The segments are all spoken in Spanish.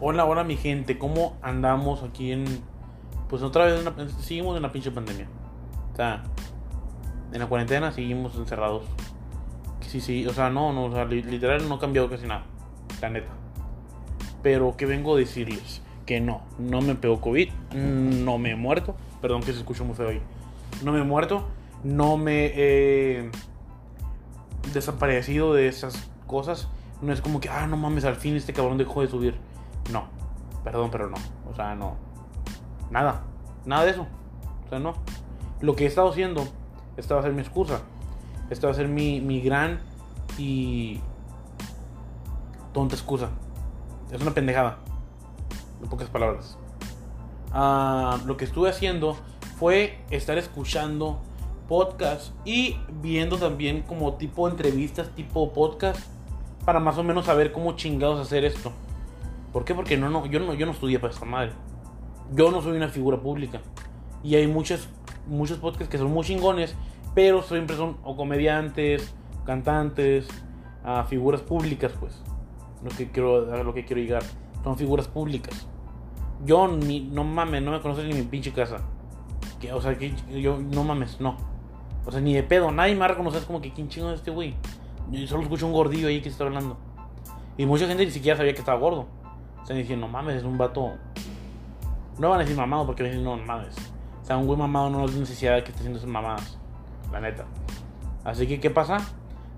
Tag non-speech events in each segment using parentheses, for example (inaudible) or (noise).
Hola, hola mi gente, ¿cómo andamos aquí en... Pues otra vez una- seguimos en la pinche pandemia. O sea, en la cuarentena seguimos encerrados. Sí, sí, o sea, no, no, o sea, li- literal no ha cambiado casi nada. La neta. Pero que vengo a decirles que no, no me pegó COVID, no me he muerto. Perdón que se escuchó muy feo ahí. No me he muerto, no me he desaparecido de esas cosas. No es como que, ah, no mames, al fin este cabrón dejó de subir. Perdón, pero no. O sea, no. Nada, nada de eso. O sea, no. Lo que he estado haciendo, esta va a ser mi excusa. Esta va a ser mi, mi gran y tonta excusa. Es una pendejada. En pocas palabras. Ah, lo que estuve haciendo fue estar escuchando podcast y viendo también como tipo entrevistas, tipo podcast, para más o menos saber cómo chingados hacer esto. ¿Por qué? Porque no, no, yo no, yo no estudié para esta madre. Yo no soy una figura pública. Y hay muchos, muchos podcasts que son muy chingones, pero siempre son o comediantes, cantantes, ah, figuras públicas, pues. Lo que quiero, a lo que quiero llegar. Son figuras públicas. Yo ni, no mames, no me conoces ni mi pinche casa. O sea, que yo, no mames, no. O sea, ni de pedo, nadie me va a como que quién chingo es este güey. Solo escucho un gordillo ahí que está hablando. Y mucha gente ni siquiera sabía que estaba gordo. Están diciendo, no mames, es un vato. No van a decir mamado porque decir, no mames. O sea, un güey mamado no es necesidad de que esté haciendo esas mamadas. La neta. Así que, ¿qué pasa?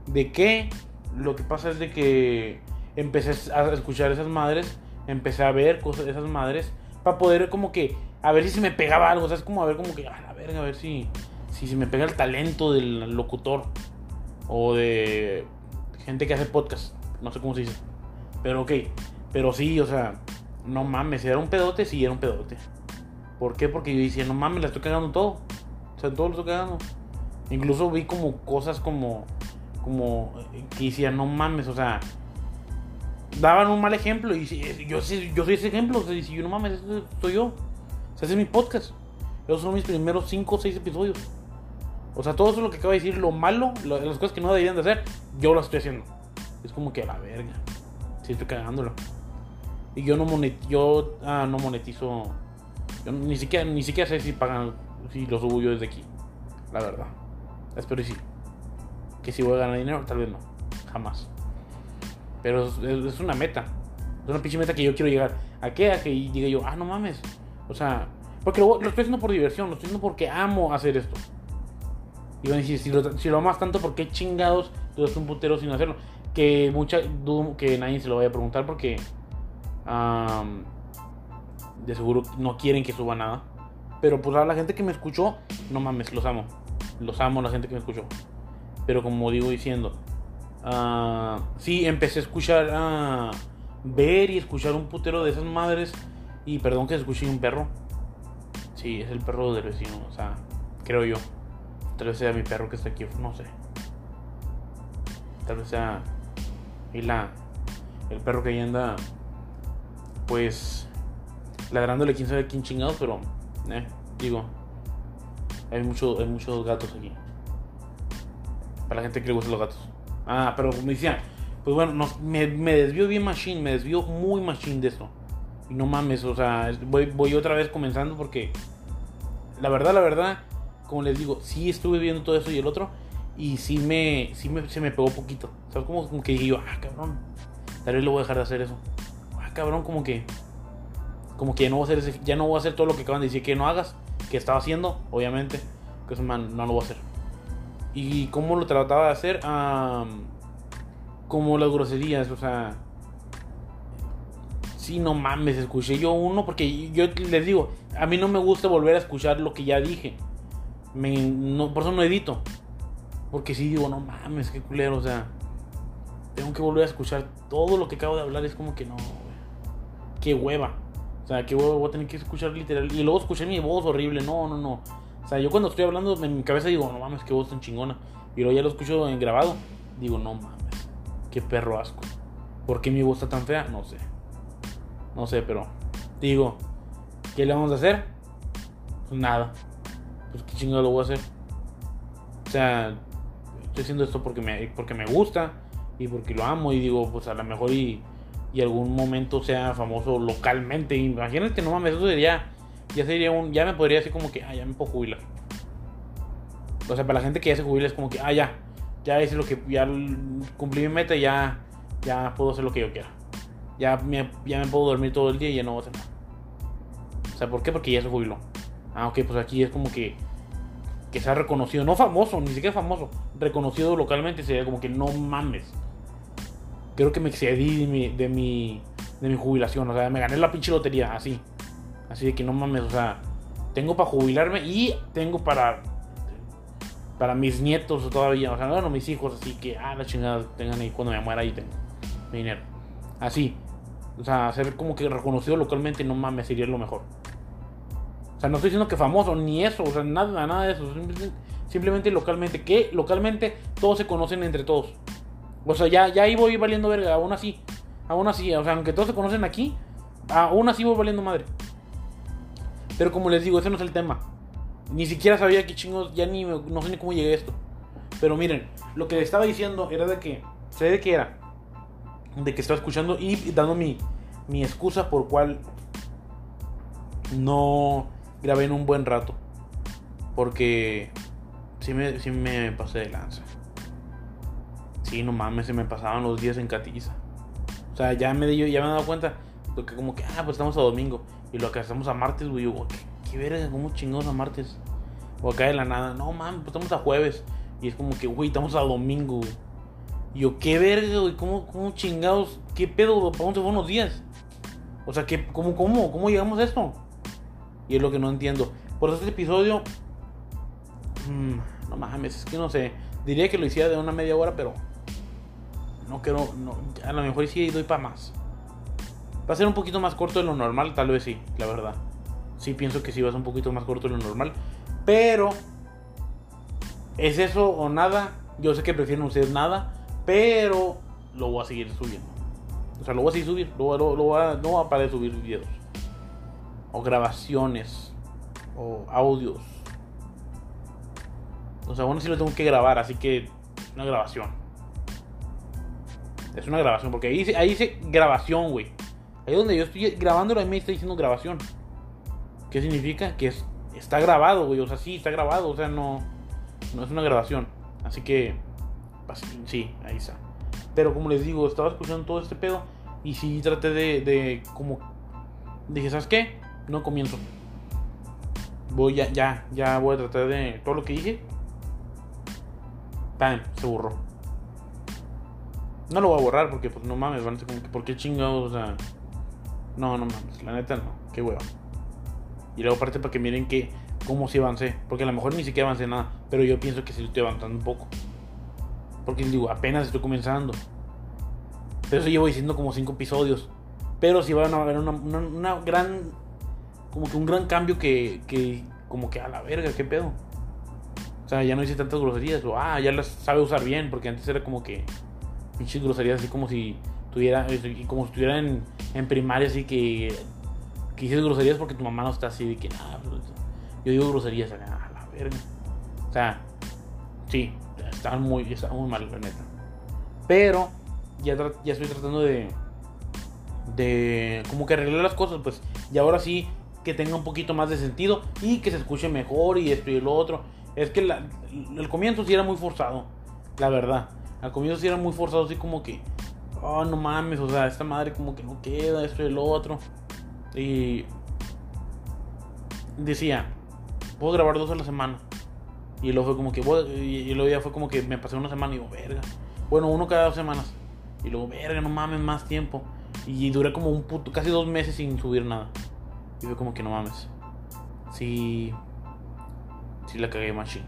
De que lo que pasa es de que empecé a escuchar esas madres, empecé a ver cosas de esas madres, para poder como que, a ver si se me pegaba algo, o sea, es como a ver como que, a la verga, a ver si, si se me pega el talento del locutor o de gente que hace podcast, no sé cómo se dice, pero ok, pero sí, o sea, no mames, si era un pedote, sí era un pedote. ¿Por qué? Porque yo decía, no mames, la estoy cagando todo, o sea, todo lo estoy cagando. Incluso vi como cosas como, como eh, que decía, no mames, o sea, daban un mal ejemplo y si- yo, yo soy ese ejemplo, o sea, si yo no mames, ese soy yo. O sea, ese es mi podcast. Esos son mis primeros 5 o 6 episodios. O sea, todo eso lo que acabo de decir, lo malo, lo- las cosas que no deberían de hacer, yo las estoy haciendo. Es como que a la verga. Sí, estoy cagándolo. Y yo no monetizo, yo ah, no monetizo. Yo ni siquiera, ni siquiera sé si pagan, si lo subo yo desde aquí. La verdad. Espero y sí. Que si voy a ganar dinero, tal vez no. Jamás. Pero es, una meta. Es una pinche meta que yo quiero llegar. ¿A qué? A que llegue yo, ah, no mames. O sea, porque lo, lo estoy haciendo por diversión, lo estoy haciendo porque amo hacer esto. Y van a decir, si lo, si lo amas tanto, ¿por qué chingados duraste un putero sin hacerlo? Que mucha, dudo que nadie se lo vaya a preguntar porque de seguro no quieren que suba nada. Pero pues a la gente que me escuchó, no mames, los amo. Los amo la gente que me escuchó. Pero como digo diciendo, ah, sí, empecé a escuchar, a ver y escuchar un putero de esas madres. Y perdón que escuché un perro. Sí, es el perro del vecino, o sea, creo yo. Tal vez sea mi perro que está aquí, no sé. Tal vez sea y la, el perro que ahí anda, pues, ladrándole quién sabe quién chingados, pero, eh, digo, hay, mucho, hay muchos gatos aquí. Para la gente que le gustan los gatos. Ah, pero me decía, pues bueno, no, me, me desvió bien machine, me desvió muy machine de esto. Y no mames, o sea, voy, voy otra vez comenzando porque la verdad, la verdad, como les digo, sí estuve viendo todo eso y el otro. Y sí me, sí me, se me pegó poquito. ¿Sabes? Como, como que dije yo, ah, cabrón, tal vez lo voy a dejar de hacer eso. Ah, cabrón, como que, como que no voy a hacer ese- ya no voy a hacer todo lo que acaban de decir que no hagas, que estaba haciendo, obviamente, que eso man, no lo voy a hacer. Y cómo lo trataba de hacer, Am, como las groserías, o sea, sí, no mames, escuché yo uno, porque yo les digo, a mí no me gusta volver a escuchar lo que ya dije. Por eso no edito. Porque sí digo, no mames, qué culero, o sea, tengo que volver a escuchar todo lo que acabo de hablar, es como que no. Qué hueva. O sea, qué voy a tener que escuchar literal. Y luego escuché mi voz horrible, no, no, no. O sea, yo cuando estoy hablando en mi cabeza digo, no mames, qué voz tan chingona. Y luego ya lo escucho en grabado, digo, no mames, qué perro asco. ¿Por qué mi voz está tan fea? No sé. No sé, pero digo, ¿qué le vamos a hacer? Pues nada. Pues qué chingado lo voy a hacer. O sea, estoy haciendo esto porque me, porque me gusta y porque lo amo y digo, pues a lo mejor y y algún momento sea famoso localmente. Imagínate, no mames, eso sería, ya sería un, ya me podría decir como que, ah, ya me puedo jubilar. O sea, para la gente que ya se jubila es como que, ah, ya, ya es lo que, ya cumplí mi meta, ya, ya puedo hacer lo que yo quiera. Ya me, ya me puedo dormir todo el día y ya no voy a hacer nada. O sea, ¿por qué? Porque ya se jubiló. Ah, ok, pues aquí es como que, que sea reconocido, no famoso, ni siquiera famoso, reconocido localmente sería como que no mames creo que me excedí de mi, de mi, de mi jubilación. O sea, me gané la pinche lotería, así. Así de que no mames, o sea, tengo para jubilarme y tengo para para mis nietos todavía, o sea, bueno, mis hijos, así que, ah, la chingada, tengan ahí cuando me muera ahí tengo mi dinero. Así. O sea, ser como que reconocido localmente, no mames, sería lo mejor. O sea, no estoy diciendo que famoso, ni eso, o sea, nada, nada de eso. simplemente localmente, que localmente todos se conocen entre todos. O sea, ya, ya ahí voy valiendo verga, aún así. Aún así, o sea, aunque todos se conocen aquí, aún así voy valiendo madre. Pero como les digo, ese no es el tema. Ni siquiera sabía qué chingos, ya ni no sé ni cómo llegué a esto. Pero miren, lo que estaba diciendo era de que, sé de qué era. De que estaba escuchando y dando mi, mi excusa por cual no grabé en un buen rato. Porque sí me, sí me pasé de lanza. Sí, no mames, se me pasaban los días en Catiza. O sea, ya me, ya me he dado cuenta. Porque como que, ah, pues estamos a domingo. Y lo que estamos a martes, güey. Yo, ¿qué, qué verga? ¿Cómo chingados a martes? O acá de la nada. No, mames, pues estamos a jueves. Y es como que, güey, estamos a domingo, güey. Y yo, ¿qué verga, güey? ¿Cómo, ¿Cómo chingados? ¿Qué pedo? ¿Para dónde se fueron los días? O sea, ¿qué, cómo, cómo, ¿cómo llegamos a esto? Y es lo que no entiendo. Por eso este episodio... Mmm, no mames, es que no sé. Diría que lo hiciera de una media hora, pero no quiero, no, a lo mejor sí doy para más. Va a ser un poquito más corto de lo normal, tal vez sí, la verdad. Sí pienso que sí va a ser un poquito más corto de lo normal. Pero, ¿es eso o nada? Yo sé que prefieren ustedes nada, pero lo voy a seguir subiendo. O sea, lo voy a seguir subiendo, lo, lo, no voy a parar de subir videos. O grabaciones. O audios. O sea, bueno, sí lo tengo que grabar, así que una grabación. Es una grabación, porque ahí dice, ahí dice grabación, güey. Ahí donde yo estoy grabándolo, ahí me está diciendo grabación. ¿Qué significa? Que es, está grabado, güey. O sea, sí, está grabado. O sea, no, no es una grabación. Así que, sí, ahí está. Pero como les digo, estaba escuchando todo este pedo. Y sí traté de, de como... Dije, ¿sabes qué? No comienzo. Voy ya, ya, ya voy a tratar de... Todo lo que dije. ¡Pam! Se borró. No lo voy a borrar porque, pues, no mames, van a ser como que, ¿por qué chingados? O sea, no, no mames, la neta no, qué hueva. Y luego, aparte, para que miren que, cómo si avancé. Porque a lo mejor ni siquiera avancé nada, pero yo pienso que sí estoy avanzando un poco. Porque digo, apenas estoy comenzando. Pero eso llevo diciendo como cinco episodios. Pero sí van a haber una, una, gran. Como que un gran cambio que, que. Como que a la verga, qué pedo. O sea, ya no hice tantas groserías. O ah, ya las sabe usar bien. Porque antes era como que pinches groserías así como si tuviera, como si estuviera en, primaria, así que, que groserías porque tu mamá no está así de que nada, pues, yo digo groserías, a la verga. O sea, sí, estaban muy, estaban muy mal, la neta. Pero ya, ya estoy tratando de, de como que arreglar las cosas, pues, y ahora sí que tenga un poquito más de sentido y que se escuche mejor y esto y lo otro. Es que el comienzo sí era muy forzado, la verdad. Al comienzo sí era muy forzado, así como que, oh, no mames, o sea, esta madre como que no queda, esto y lo otro. Y decía, puedo grabar dos a la semana. Y luego fue como que, y luego ya fue como que me pasé una semana y digo, verga. Bueno, uno cada dos semanas. Y luego, verga, no mames, más tiempo. Y duré como un puto, casi dos meses sin subir nada. Y fue como que no mames. Sí. Sí la cagué machine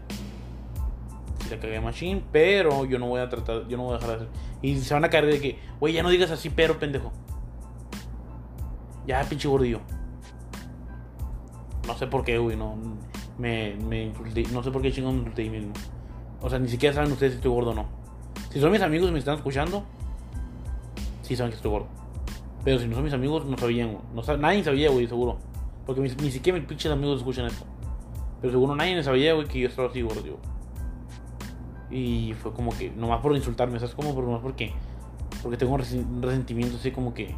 la cagué Machine, pero yo no voy a tratar, yo no voy a dejar de hacer. Y se van a caer de que, güey, ya no digas así, pero pendejo. Ya, pinche gordillo. No sé por qué, güey, no. Me, me insulté, no sé por qué chingón me insulté mismo. O sea, ni siquiera saben ustedes si estoy gordo o no. Si son mis amigos y me están escuchando, sí saben que estoy gordo. Pero si no son mis amigos, no sabían, no nadie sabía, güey, seguro. Porque ni, siquiera mis pinches amigos escuchan esto. Pero seguro nadie sabía, güey, que yo estaba así gordo, y fue como que, nomás por insultarme, ¿sabes? Como por, nomás porque Porque tengo un resentimiento así como que.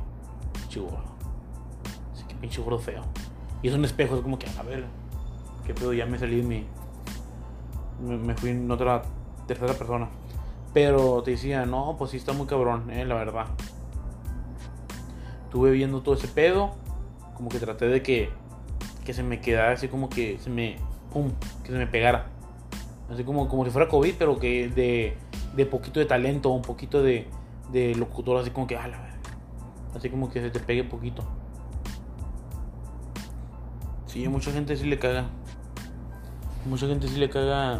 Gordo. Así que pinche gordo feo. Y es un espejo, es como que, a ver, qué pedo, ya me salí de mi. Me, fui en otra tercera persona. Pero te decía, no, pues sí está muy cabrón, eh, la verdad. Estuve viendo todo ese pedo. Como que traté de que. Que se me quedara así como que se me. Pum, que se me pegara. Así como, como si fuera COVID, pero que de, de poquito de talento, un poquito de, de locutor, así como que, ah, Así como que se te pegue poquito. Sí, a mucha gente sí le caga. Mucha gente sí le caga.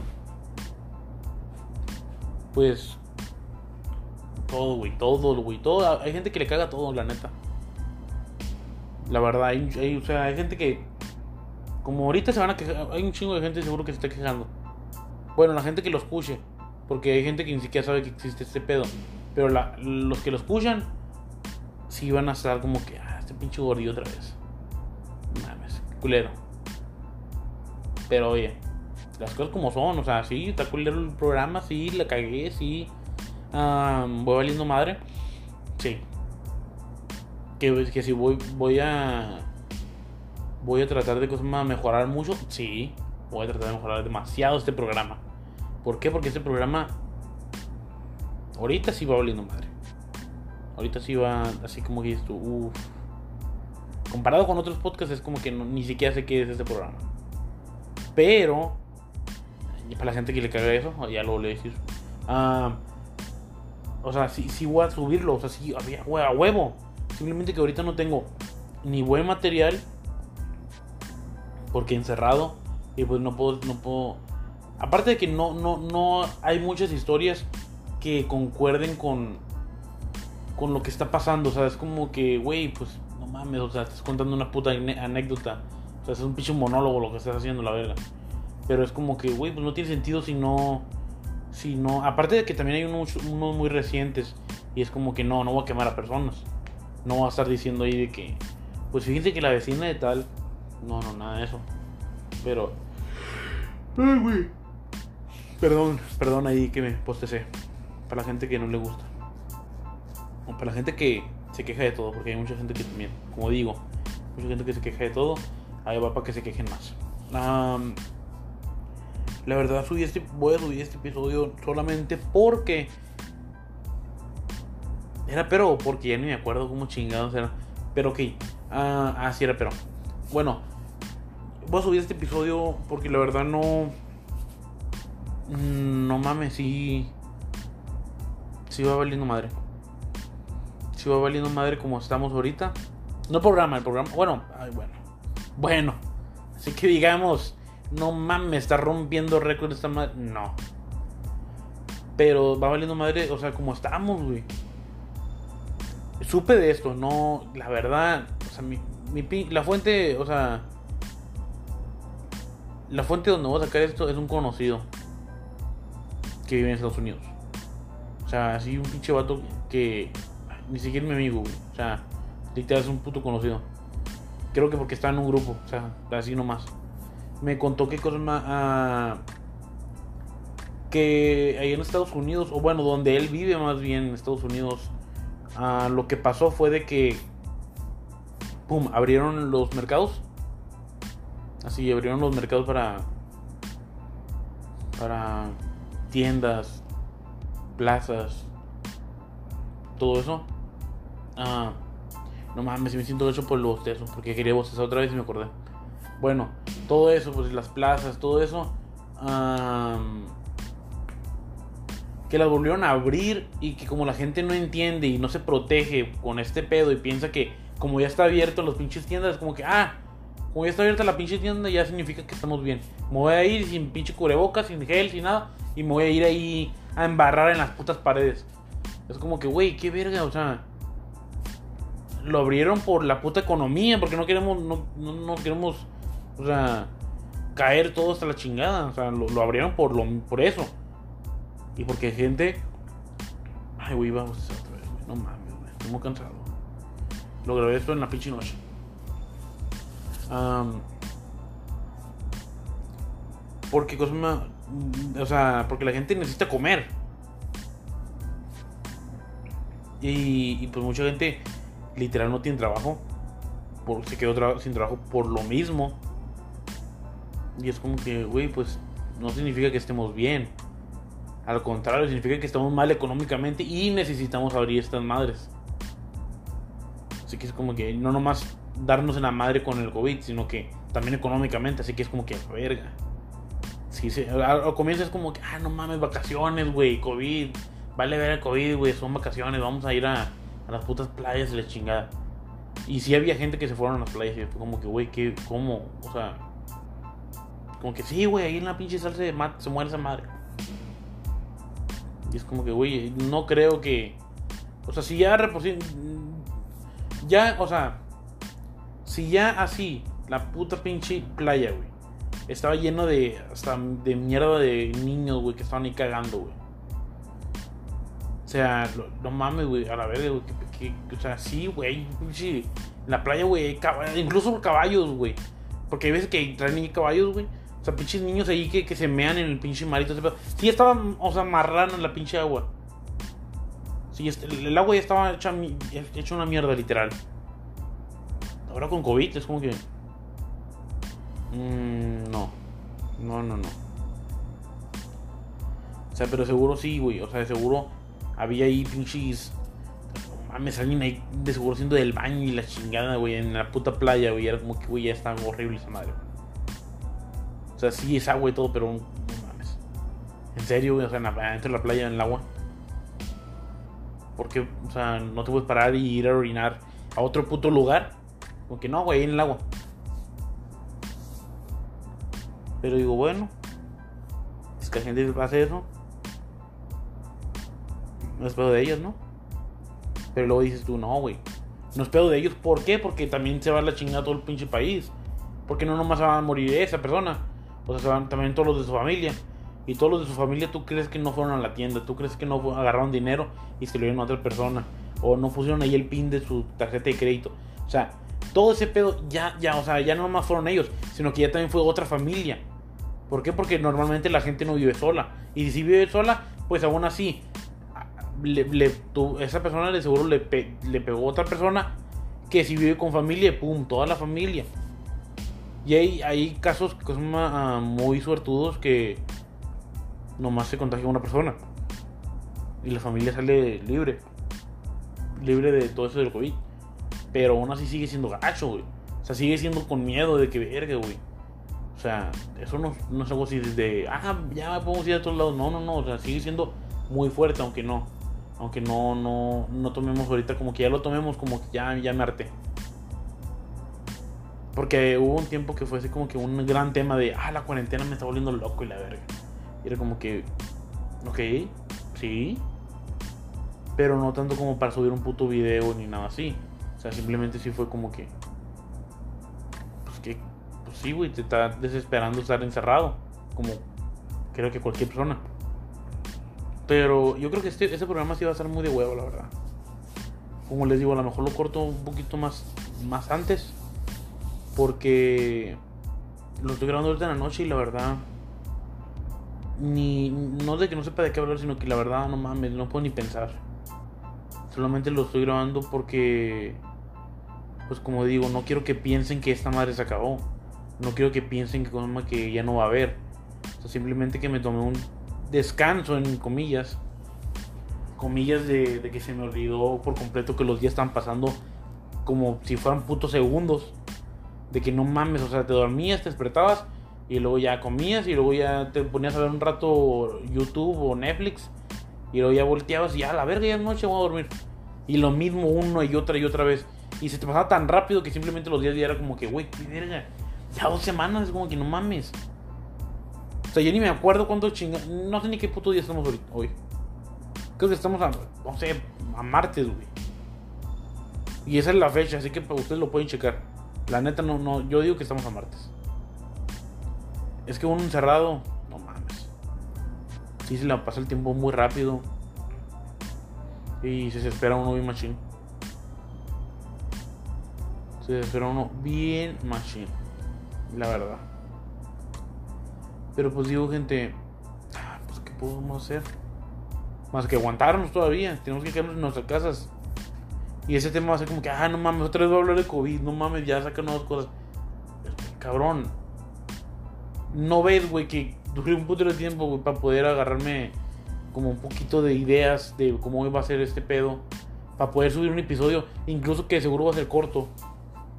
Pues. Todo, güey. Todo, güey. Todo. Hay gente que le caga todo, la neta. La verdad, hay, o sea, hay gente que. Como ahorita se van a quejar. Hay un chingo de gente seguro que se está quejando. Bueno, la gente que lo escuche. Porque hay gente que ni siquiera sabe que existe este pedo. Pero los que lo escuchan, sí van a estar como que, ah, este pinche gordillo otra vez. Mames, culero. Pero oye, las cosas como son, o sea, sí, está culero el programa, sí, la cagué, sí. voy valiendo madre. Sí. Que, que si voy, voy a. Voy a tratar de cosas más mejorar mucho. Sí. Voy a tratar de mejorar demasiado este programa. ¿Por qué? Porque este programa Ahorita sí va valiendo madre. Ahorita sí va así como que dices tú, Comparado con otros podcasts es como que ni siquiera sé qué es este programa. Pero, para la gente que le caga eso, ya lo voy a decir. Ah, o sea, sí, sí voy a subirlo, o sea, sí, a huevo. Simplemente que ahorita no tengo ni buen material, porque encerrado, y pues no puedo, no puedo. Aparte de que no, no, no hay muchas historias que concuerden con, con lo que está pasando. O sea, es como que, güey, pues no mames, o sea, estás contando una puta anécdota. O sea, es un pinche monólogo lo que estás haciendo, la verga. Pero es como que, güey, pues no tiene sentido si no. Si no. Aparte de que también hay unos, muy recientes. Y es como que no, no voy a quemar a personas. No voy a estar diciendo ahí de que. Pues fíjense que la vecina de tal. No, no, nada de eso. Pero. Ay, güey. Perdón, perdón ahí que me postecé para la gente que no le gusta. O para la gente que se queja de todo, porque hay mucha gente que también, como digo, mucha gente que se queja de todo, ahí va para que se quejen más. la verdad subí este, voy a subir este episodio solamente porque era pero, porque ya ni me acuerdo cómo chingados era. Pero ok, ah, ah, sí era pero. Bueno, voy a subir este episodio porque la verdad no... No mames, sí si va valiendo madre. Si va valiendo madre como estamos ahorita. No programa, el programa. Bueno, ay, bueno. Bueno. Así que digamos, no mames, está rompiendo récord esta madre. No. Pero va valiendo madre, o sea, como estamos, güey. Supe de esto, no, la verdad, o sea, mi, mi, la fuente, o sea, la fuente donde voy a sacar esto es un conocido que vive en Estados Unidos. O sea, así un pinche vato que ni siquiera es mi amigo, güey. O sea, literal es un puto conocido. Creo que porque está en un grupo, o sea, así nomás. Me contó qué cosas más. Ah, que ahí en Estados Unidos, o bueno, donde él vive más bien en Estados Unidos, ah, lo que pasó fue de que. Pum, abrieron los mercados. Así, abrieron los mercados para. Para tiendas, plazas, todo eso. Ah, no mames, me siento hecho por los bostezo, porque quería bostezar otra vez y me acordé. Bueno, todo eso, pues las plazas, todo eso. que las volvieron a abrir y que como la gente no entiende y no se protege con este pedo y piensa que como ya está abierto los pinches tiendas, como que, ah, como ya está abierta la pinche tienda, ya significa que estamos bien. Me voy a ir sin pinche cubrebocas, sin gel, sin nada, y me voy a ir ahí a embarrar en las putas paredes. Es como que, güey, qué verga, o sea. Lo abrieron por la puta economía, porque no queremos, no, no, queremos, o sea, caer todo hasta la chingada. O sea, lo, abrieron por, lo, por eso. Y porque gente. Ay, güey, vamos a otra vez, güey. No mames, güey. Estoy muy cansado. Lo esto en la pinche noche. porque cosa más o sea, porque la gente necesita comer. Y, pues mucha gente literal no tiene trabajo. Por, se quedó sin trabajo por lo mismo. Y es como que, güey, pues no significa que estemos bien. Al contrario, significa que estamos mal económicamente y necesitamos abrir estas madres. Así que es como que no nomás darnos en la madre con el COVID, sino que también económicamente. Así que es como que, verga. Sí, sí, comienzo es como que, ah, no mames, vacaciones, güey, COVID. Vale ver el COVID, güey, son vacaciones, vamos a ir a, las putas playas de la chingada. Y sí había gente que se fueron a las playas y como que, güey, ¿qué? ¿Cómo? O sea, como que sí, güey, ahí en la pinche salsa de mat se muere esa madre. Y es como que, güey, no creo que. O sea, si ya Ya, o sea. Si ya así, la puta pinche playa, güey. Estaba lleno de. Hasta de mierda de niños, güey, que estaban ahí cagando, güey. O sea, lo- no mames, güey, a la verga, güey. o sea, sí, güey, pinche. En la playa, güey, incluso caballos, güey. Porque hay veces que traen caballos, güey. O sea, pinches niños ahí que, que se mean en el pinche marito. Sí, estaba, o sea, marrano en la pinche agua. Sí, este- el agua ya estaba hecha, hecha una mierda, literal. Ahora con COVID es como que. Mm, no. No, no, no. O sea, pero seguro sí, güey. O sea, de seguro había ahí pinches. Mames, alguien ahí de seguro haciendo del baño y la chingada, güey, en la puta playa, güey. Era como que, güey, ya está horrible esa madre. O sea, sí es agua y todo, pero no mames. En serio, güey, o sea, adentro de la playa, en el agua. Porque, o sea, no te puedes parar y ir a orinar a otro puto lugar. Como que no, güey, en el agua. Pero digo, bueno, es que la gente hace eso. No es pedo de ellos, ¿no? Pero luego dices tú, no, güey. No es pedo de ellos. ¿Por qué? Porque también se va a la chingada todo el pinche país. Porque no nomás se va a morir esa persona. O sea, se van también todos los de su familia. Y todos los de su familia, ¿tú crees que no fueron a la tienda? ¿Tú crees que no agarraron dinero y se lo dieron a otra persona? O no pusieron ahí el pin de su tarjeta de crédito. O sea, todo ese pedo ya, ya, o sea, ya no nomás fueron ellos, sino que ya también fue otra familia. ¿Por qué? Porque normalmente la gente no vive sola. Y si vive sola, pues aún así, esa persona de seguro le, pe- le pegó a otra persona que si vive con familia, pum, toda la familia. Y hay, hay casos que son ah, muy suertudos que nomás se contagia una persona. Y la familia sale libre. Libre de todo eso del COVID. Pero aún así sigue siendo gacho, güey. O sea, sigue siendo con miedo de que verga, güey. O sea, eso no, no es algo así de, ah, ya podemos ir a todos lados. No, no, no. O sea, sigue siendo muy fuerte, aunque no. Aunque no, no, no tomemos ahorita como que ya lo tomemos como que ya, ya me harté. Porque hubo un tiempo que fue así como que un gran tema de, ah, la cuarentena me está volviendo loco y la verga. Y era como que, ok, sí. Pero no tanto como para subir un puto video ni nada así. O sea, simplemente sí fue como que, sí, güey, te está desesperando estar encerrado. Como creo que cualquier persona. Pero yo creo que este, este programa sí va a ser muy de huevo, la verdad. Como les digo, a lo mejor lo corto un poquito más, más antes. Porque lo estoy grabando ahorita en la noche y la verdad. Ni. No de que no sepa de qué hablar, sino que la verdad no mames, no puedo ni pensar. Solamente lo estoy grabando porque. Pues como digo, no quiero que piensen que esta madre se acabó. No quiero que piensen que, como que ya no va a haber. O sea, simplemente que me tomé un descanso, en comillas. Comillas de, que se me olvidó por completo que los días están pasando como si fueran putos segundos. De que no mames, o sea, te dormías, te despertabas y luego ya comías y luego ya te ponías a ver un rato YouTube o Netflix y luego ya volteabas y ya a la verga ya es noche voy a dormir. Y lo mismo una y otra y otra vez. Y se te pasaba tan rápido que simplemente los días ya era como que, güey, qué verga. Ya dos semanas es como que no mames. O sea, yo ni me acuerdo cuánto chinga. No sé ni qué puto día estamos hoy. Creo que estamos a, no sé, a martes, güey. Y esa es la fecha, así que ustedes lo pueden checar. La neta, no, no, yo digo que estamos a martes. Es que uno encerrado, no mames. Sí, se le pasa el tiempo muy rápido. Y se desespera uno bien machín. Se desespera uno bien machín. La verdad. Pero pues digo, gente, ah, pues ¿qué podemos hacer? Más que aguantarnos todavía. Tenemos que quedarnos en nuestras casas. Y ese tema va a ser como que, ah, no mames, otra vez voy a hablar de COVID, no mames, ya sacan nuevas cosas. Cabrón. No ves, güey, que duré un puto de tiempo, para poder agarrarme como un poquito de ideas de cómo va a ser este pedo. Para poder subir un episodio, incluso que seguro va a ser corto.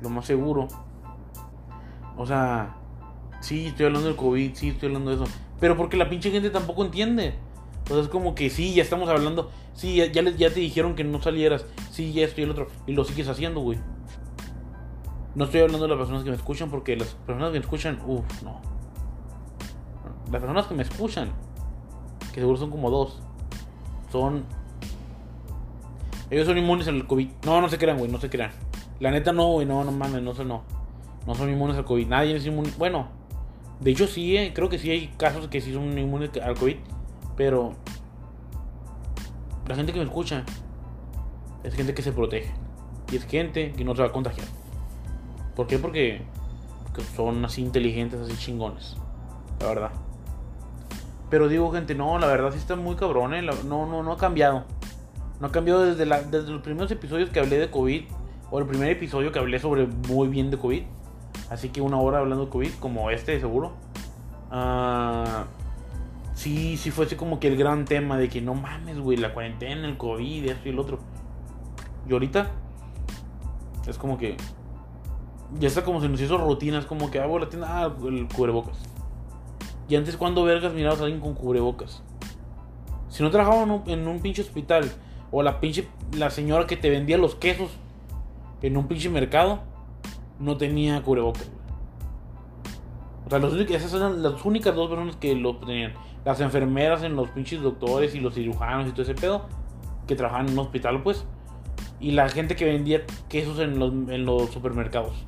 Lo más seguro. O sea, sí, estoy hablando del COVID, sí, estoy hablando de eso. Pero porque la pinche gente tampoco entiende. O sea, es como que sí, ya estamos hablando. Sí, ya, ya, te dijeron que no salieras. Sí, ya esto y el otro. Y lo sigues haciendo, güey. No estoy hablando de las personas que me escuchan porque las personas que me escuchan, uff, no. Las personas que me escuchan, que seguro son como dos, son. Ellos son inmunes al COVID. No, no se crean, güey, no se crean. La neta no, güey, no, no mames, no sé, no. No son inmunes al COVID. Nadie es inmune. Bueno, de hecho sí, eh, creo que sí hay casos que sí son inmunes al COVID. Pero la gente que me escucha es gente que se protege. Y es gente que no se va a contagiar. ¿Por qué? Porque, son así inteligentes, así chingones. La verdad. Pero digo, gente, no, la verdad sí está muy cabrón, ¿eh? no, no, no ha cambiado. No ha cambiado desde, desde los primeros episodios que hablé de COVID. O el primer episodio que hablé sobre muy bien de COVID. Así que una hora hablando de COVID, como este, seguro. Ah sí, sí fue así como que el gran tema de que no mames, güey, la cuarentena, el COVID, esto y el otro. Y ahorita es como que ya está como se nos hizo rutina, es como que hago ah, la tienda, ah, el cubrebocas. Y antes, cuando vergas mirabas a alguien con cubrebocas? Si no trabajaba en un, en un, pinche hospital, o la pinche, la señora que te vendía los quesos en un pinche mercado, no tenía cubrebocas. O sea, esas eran las únicas dos personas que lo tenían las enfermeras en los pinches doctores y los cirujanos y todo ese pedo que trabajaban en un hospital, pues. Y la gente que vendía quesos en los, en los supermercados.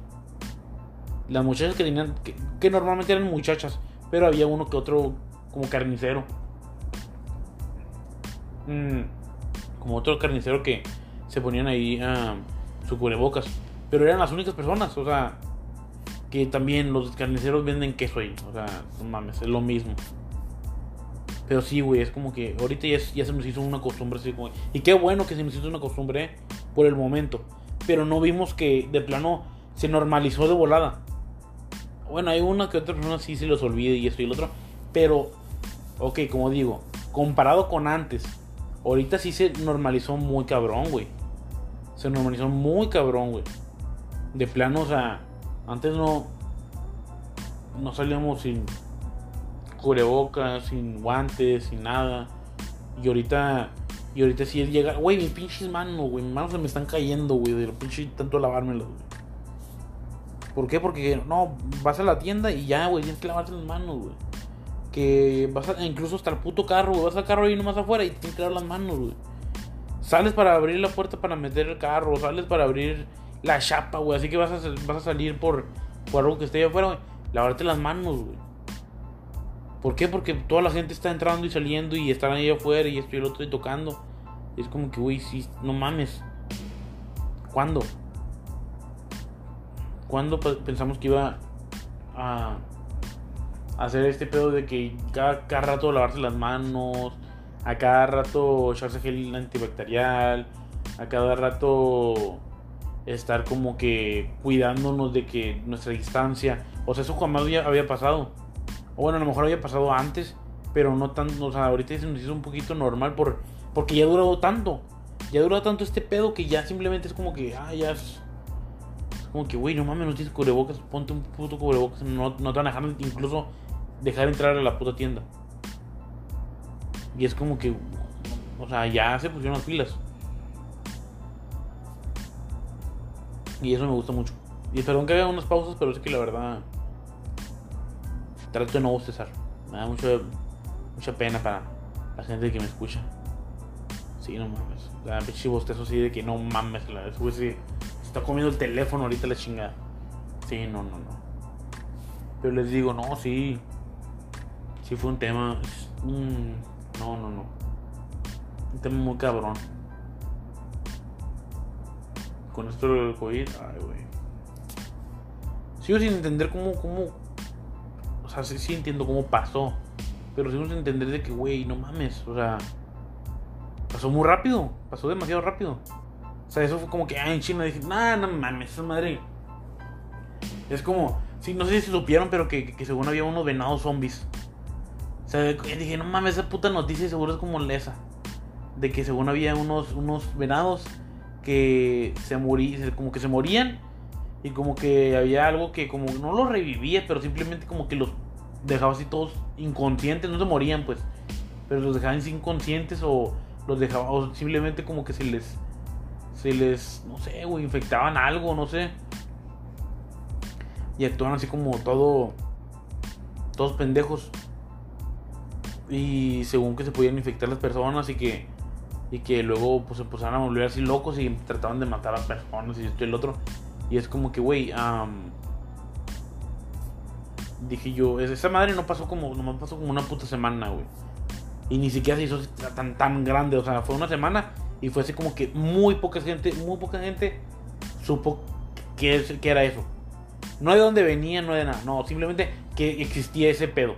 Las muchachas que tenían, que, normalmente eran muchachas, pero había uno que otro como carnicero. Mm, como otro carnicero que se ponían ahí a su cubrebocas. Pero eran las únicas personas, o sea, que también los carniceros venden queso ahí. O sea, no mames, es lo mismo. Pero sí, güey, es como que ahorita ya, se nos hizo una costumbre así como... Y qué bueno que se nos hizo una costumbre por el momento. Pero no vimos que de plano se normalizó de volada. Bueno, hay una que otra persona sí se los olvide y esto y el otro. Pero, ok, como digo, comparado con antes, ahorita sí se normalizó muy cabrón, güey. Se normalizó muy cabrón, güey. De plano, o sea, antes no... No salíamos sin cubrebocas, sin guantes, sin nada. Y ahorita, y ahorita si él llega, güey, mis pinches manos, güey, mis manos se me están cayendo, güey, de pinche tanto lavármelas, güey. ¿Por qué? Porque no, vas a la tienda y ya, güey, tienes que lavarte las manos, güey. Que vas a, incluso hasta el puto carro, güey, vas al carro ahí nomás afuera y tienes que lavar las manos, güey. Sales para abrir la puerta para meter el carro, sales para abrir la chapa, güey. Así que vas a, vas a salir por, por algo que esté ahí afuera, güey. Lavarte las manos, güey. ¿Por qué? Porque toda la gente está entrando y saliendo y están ahí afuera y esto y el otro y tocando. es como que, güey, sí, no mames. ¿Cuándo? ¿Cuándo pensamos que iba a hacer este pedo de que cada, cada rato lavarse las manos, a cada rato echarse gel antibacterial, a cada rato estar como que cuidándonos de que nuestra distancia, o sea, eso jamás había pasado. O bueno, a lo mejor había pasado antes, pero no tan, o sea, ahorita se nos hizo un poquito normal por, porque ya ha durado tanto. Ya ha durado tanto este pedo que ya simplemente es como que, ah, ya es, como que, güey, no mames, no tienes cubrebocas, ponte un puto cubrebocas, no, no te van a dejar incluso dejar entrar a la puta tienda. Y es como que, o sea, ya se pusieron las pilas. Y eso me gusta mucho. Y perdón que haga unas pausas, pero es que la verdad trato de no bostezar. Me da mucho, mucha pena para la gente que me escucha. Sí, no mames. La pinche bostezo así de que no mames. La güey se está comiendo el teléfono ahorita la chingada. Sí, no, no, no. Pero les digo, no, sí. Sí fue un tema. no, no, no. Un tema muy cabrón. Con esto del COVID, ay, güey. Sigo sin entender cómo, cómo o sea, sí, entiendo cómo pasó. Pero sigo sin entender de que, güey, no mames. O sea, pasó muy rápido. Pasó demasiado rápido. O sea, eso fue como que, ah, en China dije, nah, no mames, esa madre. Es como, sí, no sé si supieron, pero que, que según había unos venados zombies. O sea, dije, no mames, esa puta noticia seguro es como lesa. De que según había unos, unos venados que se morían, como que se morían. Y como que había algo que como no los revivía, pero simplemente como que los dejaba así todos inconscientes, no se morían pues. Pero los dejaban inconscientes o los dejaba, o simplemente como que se les, se les, no sé, güey, infectaban algo, no sé. Y actuaban así como todo, todos pendejos. Y según que se podían infectar las personas y que, y que luego pues se empezaron a volver así locos y trataban de matar a personas y esto y el otro. Y es como que, güey, dije yo, esa madre no pasó como, no pasó como una puta semana, güey. Y ni siquiera se hizo tan, tan grande, o sea, fue una semana y fue así como que muy poca gente, muy poca gente supo que, que era eso. No de dónde venía, no de nada, no, simplemente que existía ese pedo.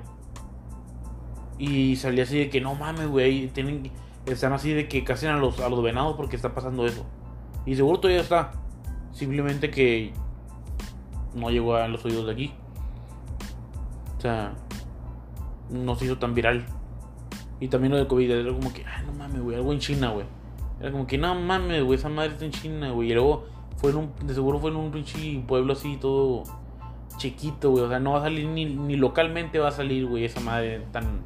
Y salía así de que no mames, güey, tienen, están así de que casen a los, a los venados porque está pasando eso. Y seguro todavía está. Simplemente que no llegó a los oídos de aquí. O sea, no se hizo tan viral. Y también lo de COVID, era como que, ay, no mames, güey, algo en China, güey. Era como que, no mames, güey, esa madre está en China, güey. Y luego fue en un, de seguro fue en un pinche pueblo así, todo chiquito, güey. O sea, no va a salir ni, ni localmente va a salir, güey, esa madre tan,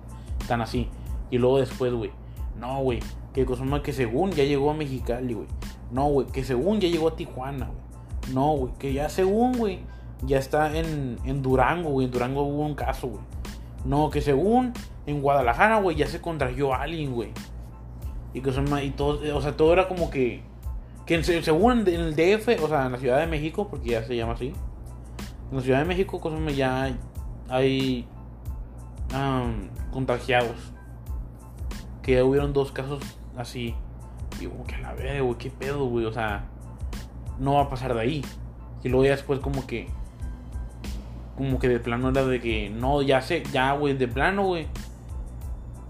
tan así. Y luego después, güey, no, güey, que más que según ya llegó a Mexicali, güey. No, güey, que según ya llegó a Tijuana, güey. No, güey, que ya según, güey, ya está en, en Durango, güey. En Durango hubo un caso, güey. No, que según en Guadalajara, güey, ya se contrajo a alguien, güey. Y que son y todo, o sea, todo era como que que según en el DF, o sea, en la Ciudad de México, porque ya se llama así. En la Ciudad de México, cosas ya hay contagiados. Que ya hubieron dos casos así. Como que a la vez, güey, qué pedo, güey. O sea, no va a pasar de ahí. Y luego ya después como que... Como que de plano era de que... No, ya sé, ya, güey, de plano, güey.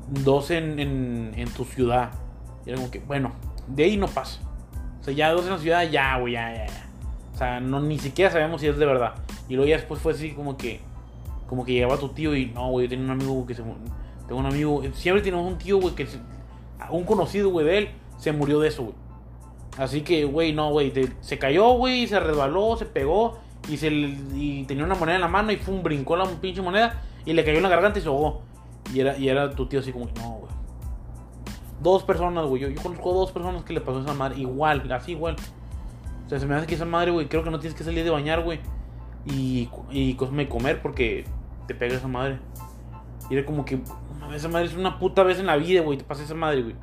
Dos en, en, en tu ciudad. Y era como que, bueno, de ahí no pasa. O sea, ya dos en la ciudad, ya, güey, ya, ya, ya. O sea, no, ni siquiera sabemos si es de verdad. Y luego ya después fue así como que... Como que llegaba tu tío y... No, güey, yo tenía un amigo que se... Tengo un amigo... Siempre tenemos un tío, güey, que... un conocido, güey, de él se murió de eso, güey. Así que, güey, no, güey, se cayó, güey, se resbaló, se pegó y, se, y tenía una moneda en la mano y fue un brincó la pinche moneda y le cayó en la garganta y se ahogó. Y era, y era tu tío así como, no, güey. Dos personas, güey. Yo, yo conozco dos personas que le pasó a esa madre igual, así igual. O sea, se me hace que esa madre, güey, creo que no tienes que salir de bañar, güey. Y, y comer porque te pega esa madre. Y era como que, esa madre es una puta vez en la vida, güey. Te pasa esa madre, güey.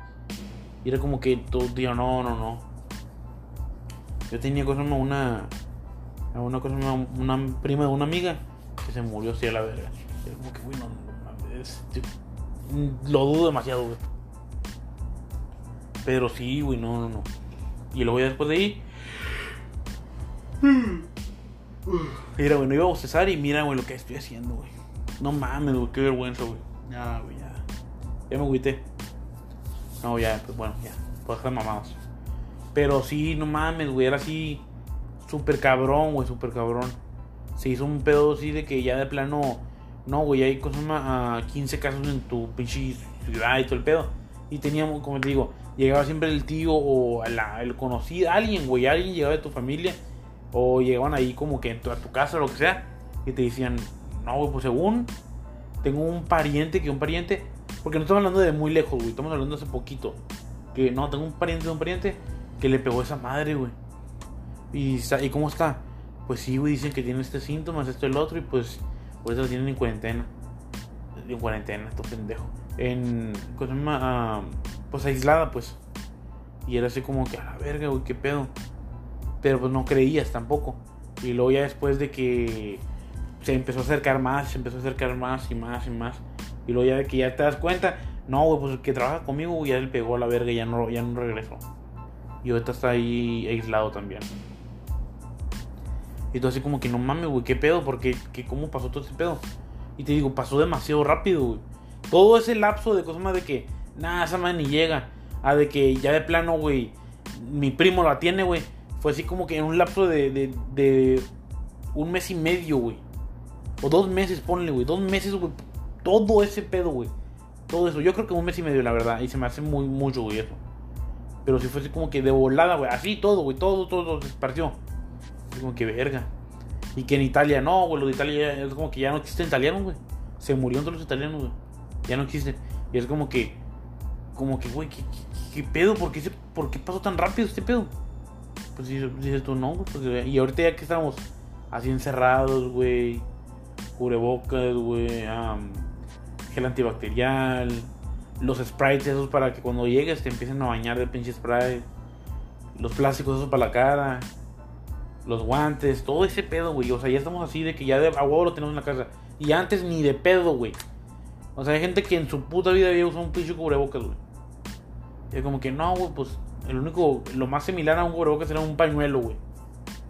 Y era como que todo tío, no, no, no. Yo tenía cosa una. Una cosa, una, prima de una amiga que se murió así a la verga. Era como que, güey, no, lo dudo demasiado, güey. Pero sí, güey, no, no, no. Y luego ya después de ahí. Mira, güey, no iba a bostezar y mira, güey, lo que estoy haciendo, güey. No mames, güey, qué vergüenza, güey. Ya, güey, ya. Me agüité. No, ya, pues bueno, ya. Puedo dejar mamados. Pero sí, no mames, güey. Era así. Súper cabrón, güey. Súper cabrón. Se hizo un pedo así de que ya de plano. No, güey. Hay cosas a 15 casos en tu pinche ciudad y todo el pedo. Y teníamos, como te digo, llegaba siempre el tío o el conocido, alguien, güey. Alguien llegaba de tu familia. O llegaban ahí como que a tu casa o lo que sea. Y te decían, no, güey, pues según tengo un pariente que un pariente porque no estamos hablando de muy lejos, güey. Estamos hablando hace poquito. Que no, tengo un pariente de un pariente que le pegó esa madre, güey. ¿Y, ¿Y cómo está? Pues sí, güey, dicen que tiene este síntoma, esto y el otro. Y pues, por eso lo tienen en cuarentena. En cuarentena, esto pendejo. En. Cosa más. pues aislada, pues. Y era así como que a la verga, güey, qué pedo. Pero pues no creías tampoco. Y luego ya después de que se empezó a acercar más, se empezó a acercar más y más y más. Y luego ya que ya te das cuenta, no, güey, pues que trabaja conmigo, ya él pegó a la verga y ya no, ya no regresó. Y ahorita está ahí aislado también. Y tú así como que no mames, güey, ¿qué pedo? Porque, ¿qué, ¿cómo pasó todo ese pedo? Y te digo, pasó demasiado rápido, güey. Todo ese lapso de cosas más de que, nada, esa madre ni llega. A de que ya de plano, güey, mi primo la tiene, güey. Fue así como que en un lapso de, de, de un mes y medio, güey. O dos meses, ponle, güey. Dos meses, güey. Todo ese pedo, güey. Todo eso. Yo creo que un mes y medio, la verdad. Y se me hace muy mucho, güey, eso. Pero si fuese como que de volada, güey. Así todo, güey. Todo, todo, se esparció. Es como que verga. Y que en Italia, no, güey. Lo de Italia es como que ya no existen italianos, güey. Se murieron todos los italianos, güey. Ya no existen. Y es como que. Como que, güey, ¿qué, qué, pedo? ¿Por qué, se, ¿Por qué pasó tan rápido este pedo? Pues dices tú, no, güey. Y ahorita ya que estamos así encerrados, güey. Cubrebocas, güey. Um, gel antibacterial. Los sprites esos para que cuando llegues te empiecen a bañar de pinche spray. Los plásticos esos para la cara. Los guantes, todo ese pedo, güey. O sea, ya estamos así de que ya de a lo tenemos en la casa. Y antes ni de pedo, güey. O sea, hay gente que en su puta vida había usado un pinche cubrebocas, güey. Y es como que no, güey, pues el único, lo más similar a un cubrebocas era un pañuelo, güey.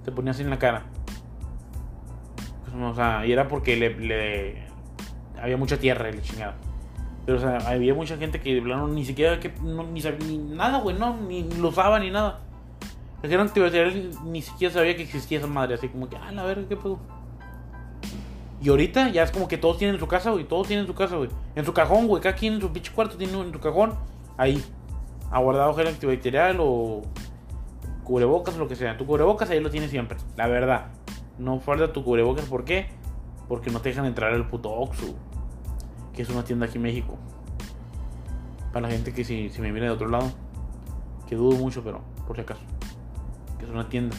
Se ponía así en la cara. Pues, o sea, y era porque le había mucha tierra y le chingada. Pero, o sea, había mucha gente que de ni siquiera que, no, ni, sabía, ni nada, güey, no, ni lo usaba ni nada. El antibacterial ni siquiera sabía que existía esa madre, así como que, ah, la verga, qué pedo. Y ahorita ya es como que todos tienen en su casa, güey. Todos tienen en su casa, güey. En su cajón, güey. Cada quien en su pinche cuarto tiene en su cajón. Ahí. Aguardado gel antibacterial o cubrebocas lo que sea. Tu cubrebocas ahí lo tienes siempre. La verdad. No falta tu cubrebocas. ¿Por qué? Porque no te dejan entrar al puto Oxxo. Que es una tienda aquí en México. Para la gente que si, me viene de otro lado. Que dudo mucho, pero por si acaso. Que es una tienda.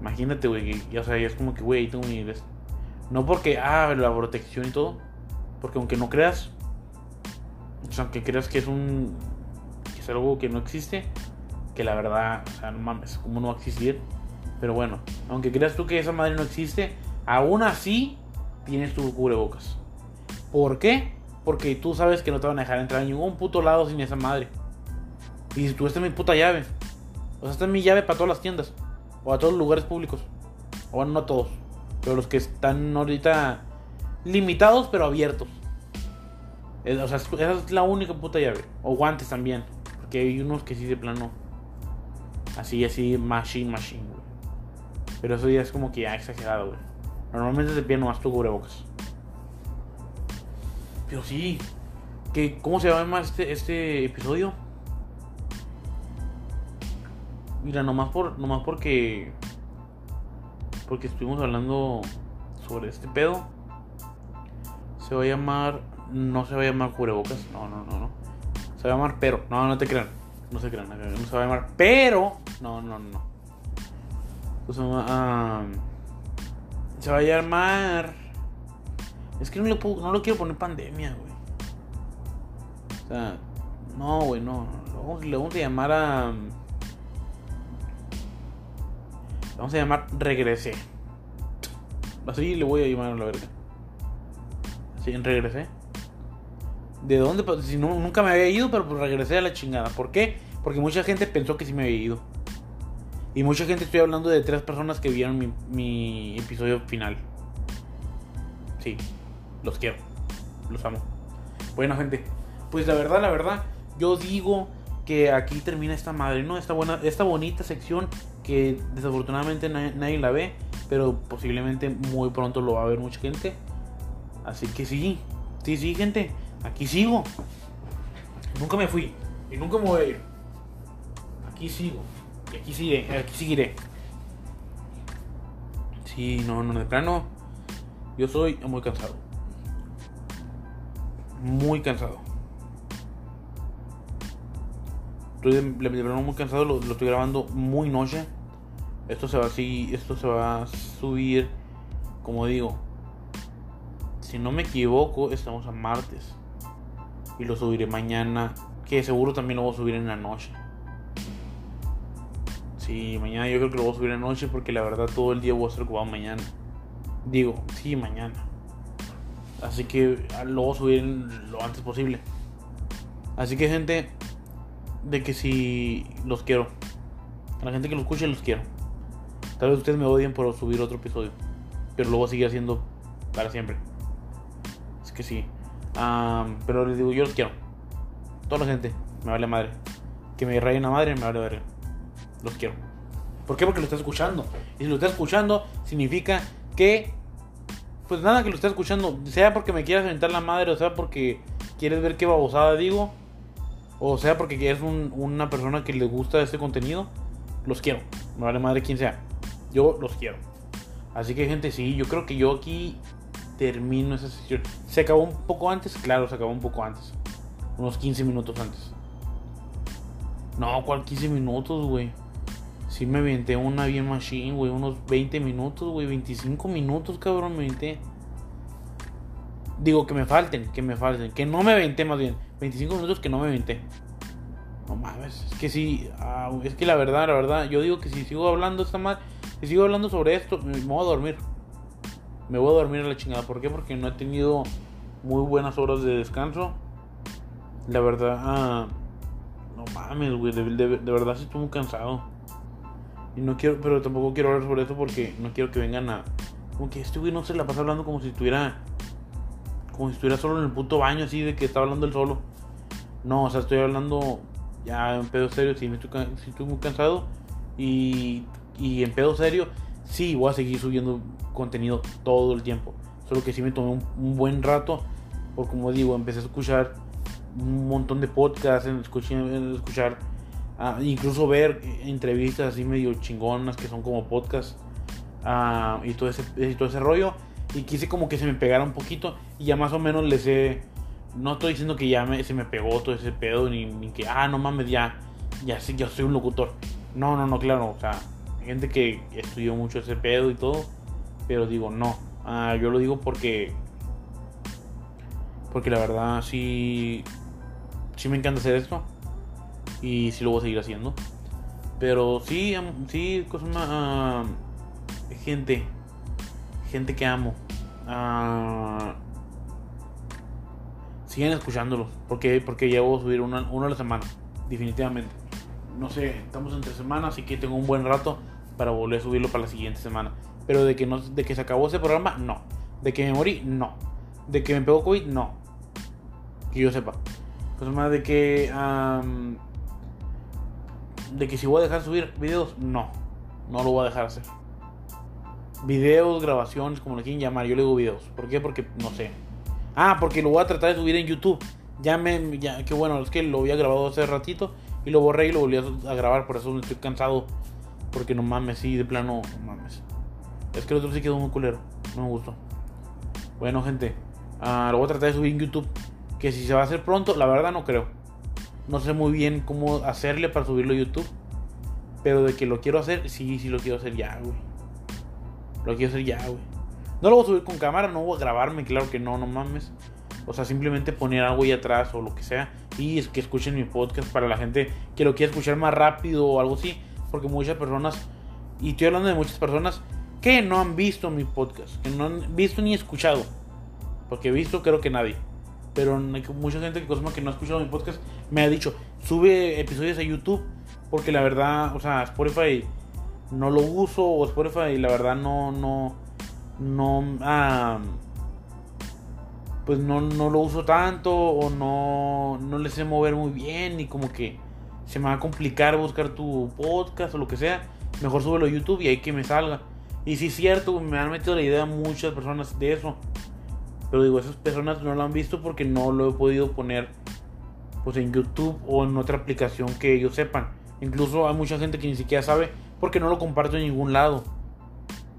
Imagínate, güey. Ya o sea, es como que, güey, tengo mi... No porque, ah, la protección y todo. Porque aunque no creas, o sea, aunque creas que es un. que es algo que no existe, que la verdad, o sea, no mames, ¿cómo no va a existir? Pero bueno, aunque creas tú que esa madre no existe, aún así tienes tu cubrebocas. ¿Por qué? Porque tú sabes que no te van a dejar entrar a ningún puto lado sin esa madre. Y si tú esta es mi puta llave. O sea, esta es mi llave para todas las tiendas. O a todos los lugares públicos. O bueno, no a todos. Pero los que están ahorita limitados pero abiertos. O sea, esa es la única puta llave. O guantes también. Porque hay unos que sí de plano. Así, así, machine, machine, güey. Pero eso ya es como que ya exagerado, güey. Normalmente te piden nomás tu cubrebocas. Pero sí. Que, ¿Cómo se llama este, este episodio? Mira, nomás por. Nomás porque porque estuvimos hablando sobre este pedo. Se va a llamar. No se va a llamar cubrebocas. No, no, no, no. Se va a llamar pero. No, no te crean. No se crean. No se va a llamar pero. No, no, no. Se va, se va a llamar. Es que no, le puedo, no lo quiero poner pandemia, güey. O sea, no, güey, no. Le vamos a llamar a. Vamos a llamar regresé. Así le voy a llamar a la verga. Así, regresé. ¿De dónde? Pues, si no, nunca me había ido, pero pues regresé a la chingada. ¿Por qué? Porque mucha gente pensó que sí me había ido. Y mucha gente, estoy hablando de tres personas que vieron mi, mi episodio final. Sí, los quiero. Los amo. Bueno, gente. Pues la verdad, la verdad, yo digo que aquí termina esta madre, ¿no? Esta, buena, esta bonita sección que desafortunadamente nadie, la ve, pero posiblemente muy pronto lo va a ver mucha gente. Así que sí, sí, sí, gente, aquí sigo. Nunca me fui y nunca me voy a ir. Aquí sigo y aquí sigue, aquí seguiré. Sí, no, no, de plano, yo soy muy cansado. Muy cansado. Estoy de, verdad muy cansado, lo, estoy grabando muy noche. Esto se va así, esto se va a subir, como digo, si no me equivoco, estamos a martes. Y lo subiré mañana, que seguro también lo voy a subir en la noche. Sí, mañana yo creo que lo voy a subir en la noche porque la verdad todo el día voy a estar ocupado mañana. Digo, sí, mañana. Así que lo voy a subir lo antes posible. Así que gente, de que si los quiero. A la gente que lo escuche los quiero. Tal vez ustedes me odien por subir otro episodio. Pero lo voy a seguir haciendo para siempre. Es que sí. pero les digo, yo los quiero. Toda la gente. Me vale madre. Que me rayen la madre, me vale verga. Los quiero. ¿Por qué? Porque lo estás escuchando. Y si lo estás escuchando, significa que. Pues nada, que lo estás escuchando. Sea porque me quieras aventar la madre, o sea porque quieres ver qué babosada digo. O sea porque eres una persona que le gusta este contenido. Los quiero. Me vale madre quien sea. Yo los quiero. Así que gente, sí, yo creo que yo aquí termino esa sesión. ¿Se acabó un poco antes? Claro, se acabó un poco antes. Unos 15 minutos antes. No, ¿cuál 15 minutos, güey? Sí me aventé una bien machine, güey. Unos 20 minutos, güey. 25 minutos, cabrón, me aventé. Digo que me falten, que me falten. Que no me aventé más bien. 25 minutos que no me aventé. No mames, es que sí. Ah, es que la verdad, la verdad. Yo digo que si sigo hablando esta madre. Si sigo hablando sobre esto, me voy a dormir. Me voy a dormir a la chingada. ¿Por qué? Porque no he tenido muy buenas horas de descanso. La verdad, ah, no mames, güey. De, verdad sí estoy muy cansado. Y no quiero, pero tampoco quiero hablar sobre eso porque no quiero que vengan a. Como que este güey no se la pasa hablando como si estuviera. Como si estuviera solo en el puto baño, así de que está hablando él solo. No, o sea, estoy hablando ya en pedo serio. Si, estoy, si muy cansado. Y, y en pedo serio, sí, voy a seguir subiendo contenido todo el tiempo. Solo que sí me tomé un, buen rato. Por como digo, empecé a escuchar un montón de podcasts, en escuchar, ah, incluso ver entrevistas así medio chingonas que son como podcasts ah, y, todo ese, y todo ese rollo. Y quise como que se me pegara un poquito y ya más o menos les he... No estoy diciendo que ya me, se me pegó todo ese pedo ni, ni que, ah, no mames, ya, ya, ya soy un locutor. No, no, no, claro, o sea, gente que estudió mucho ese pedo y todo, pero digo, no, ah, yo lo digo porque porque la verdad sí sí me encanta hacer esto y sí lo voy a seguir haciendo. Pero sí, sí, cosas más. gente, gente que amo. Uh, sigan escuchándolo, porque, porque ya voy a subir una, uno a la semana, definitivamente. No sé, estamos entre semanas, así que tengo un buen rato para volver a subirlo para la siguiente semana. Pero de que, no, de que se acabó ese programa, no. De que me morí, no. De que me pegó COVID, no. Que yo sepa. Pues más de que. De que si voy a dejar subir videos, no. No lo voy a dejar hacer. Videos, grabaciones, como le quieren llamar. Yo le digo videos. ¿Por qué? Porque no sé. Ah, porque lo voy a tratar de subir en YouTube. Ya me. Ya, que bueno, es que lo había grabado hace ratito. Y lo borré y lo volví a grabar. Por eso estoy cansado. Porque no mames, sí, de plano, no mames. Es que el otro sí quedó muy culero. No me gustó. Bueno, gente. Ah, lo voy a tratar de subir en YouTube. Que si se va a hacer pronto, la verdad no creo. No sé muy bien cómo hacerle para subirlo a YouTube. Pero de que lo quiero hacer, sí, sí lo quiero hacer ya, güey. Lo quiero hacer ya, güey. No lo voy a subir con cámara, no voy a grabarme, claro que no, no mames. O sea, simplemente poner algo ahí atrás o lo que sea. Y es que escuchen mi podcast para la gente que lo quiera escuchar más rápido o algo así. Porque muchas personas, y estoy hablando de muchas personas que no han visto mi podcast, que no han visto ni escuchado. Porque he visto creo que nadie pero mucha gente que, que no ha escuchado mi podcast me ha dicho, sube episodios a YouTube, porque la verdad, o sea, Spotify no lo uso, o Spotify la verdad no, no, no, ah, pues no, no lo uso tanto, o no, no le sé mover muy bien, y como que se me va a complicar buscar tu podcast o lo que sea, mejor súbelo a YouTube y ahí que me salga. Y si es cierto, me han metido la idea muchas personas de eso. Pero digo, esas personas no lo han visto porque no lo he podido poner pues en YouTube o en otra aplicación que ellos sepan. Incluso hay mucha gente que ni siquiera sabe porque no lo comparto en ningún lado.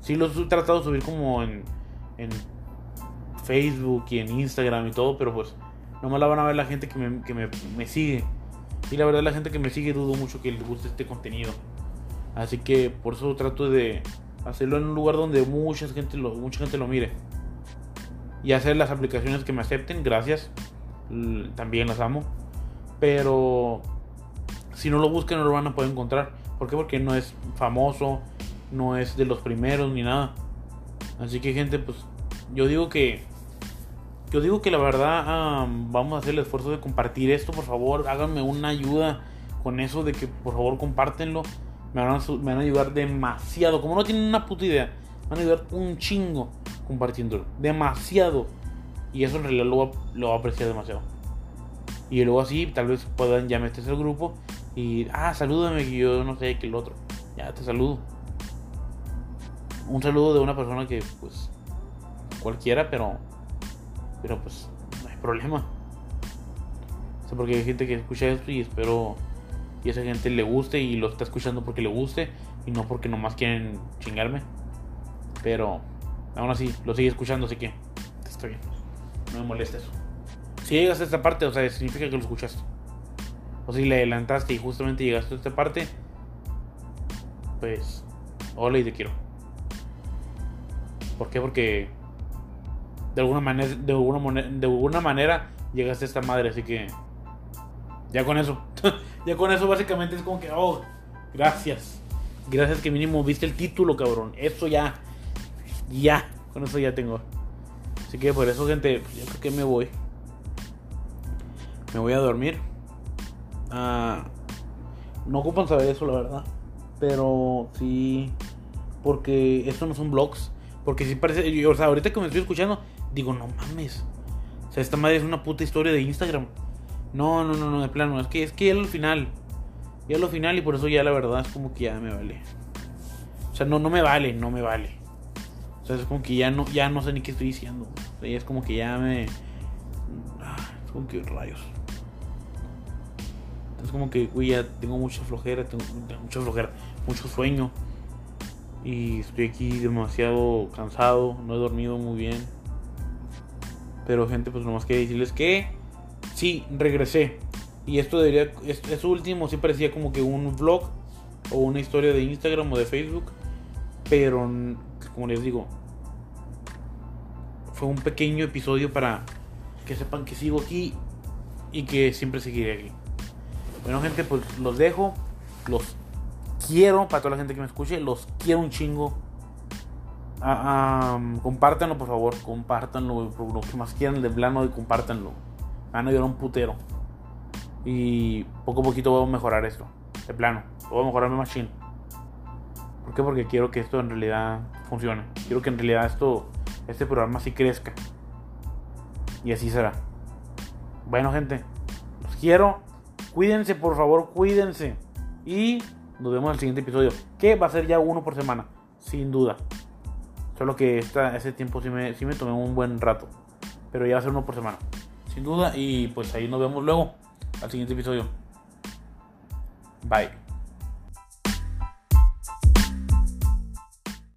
Sí lo he tratado de subir como en, en Facebook y en Instagram y todo, pero pues no me la van a ver la gente que, me, que me, me, sigue. Y la verdad la gente que me sigue dudo mucho que les guste este contenido. Así que por eso trato de hacerlo en un lugar donde mucha gente lo, mucha gente lo mire y hacer las aplicaciones que me acepten, gracias. También las amo. Pero si no lo buscan no lo van a poder encontrar. ¿Por qué? Porque no es famoso, no es de los primeros ni nada. Así que gente, pues yo digo que yo digo que la verdad vamos a hacer el esfuerzo de compartir esto, por favor, háganme una ayuda con eso de que por favor compártenlo. Me van a ayudar demasiado. Como no tienen una puta idea, van a ayudar un chingo compartiéndolo. Demasiado. Y eso en realidad lo, va a apreciar demasiado. Y luego así tal vez puedan ya meterse al grupo Y, ah, salúdame, que yo no sé, que el otro. Ya te saludo. Un saludo de una persona que, pues, cualquiera, pero, pero pues, no hay problema. O porque hay gente que escucha esto y espero y esa gente le guste y lo está escuchando porque le guste y no porque nomás quieren chingarme. Pero aún así, lo sigue escuchando, así que está bien. No me molesta eso. Si llegas a esta parte, o sea, significa que lo escuchaste. O si le adelantaste y justamente llegaste a esta parte, pues, hola y te quiero. ¿Por qué? Porque de alguna manera, de alguna, de alguna manera llegaste a esta madre, así que ya con eso. (laughs) ya con eso básicamente es como que, oh, gracias. Gracias que mínimo viste el título, cabrón. Eso ya. Ya. Con eso ya tengo. Así que por eso, gente, pues, yo creo que me voy. Me voy a dormir. Ah, no ocupan saber eso, la verdad. Pero sí. Porque esto no son vlogs. Porque sí parece. O sea, ahorita que me estoy escuchando, digo, no mames. O sea, esta madre es una puta historia de Instagram. No, no, no, no, de plano. Es que es que ya lo final. Ya lo final y por eso ya la verdad es como que ya me vale. O sea, no, no me vale, no me vale. O sea, es como que ya no, ya no sé ni qué estoy diciendo. O sea, es como que ya me. Ah, es como que rayos. Es como que, güey, ya tengo mucha flojera, tengo mucha flojera, mucho sueño. Y estoy aquí demasiado cansado, no he dormido muy bien. Pero gente, pues nomás quería decirles que sí, regresé. Y esto debería, eso último sí parecía como que un vlog o una historia de Instagram o de Facebook. Pero, como les digo, fue un pequeño episodio para que sepan que sigo aquí y que siempre seguiré aquí. Bueno, gente, pues los dejo. Los quiero para toda la gente que me escuche. Los quiero un chingo. Ah, compártanlo, por favor. Compártanlo. Lo que más quieran de plano y compártanlo van a ayudar un putero. Y poco a poquito voy a mejorar esto. De plano. Voy a mejorar mi machine. ¿Por qué? Porque quiero que esto en realidad funcione. Quiero que en realidad esto, este programa sí crezca. Y así será. Bueno, gente. Los quiero. Cuídense, por favor, cuídense. Y nos vemos en el siguiente episodio. Que va a ser ya uno por semana. Sin duda. Solo que esta, ese tiempo sí me, sí me tomé un buen rato. Pero ya va a ser uno por semana sin duda. Y pues ahí nos vemos luego al siguiente episodio. Bye.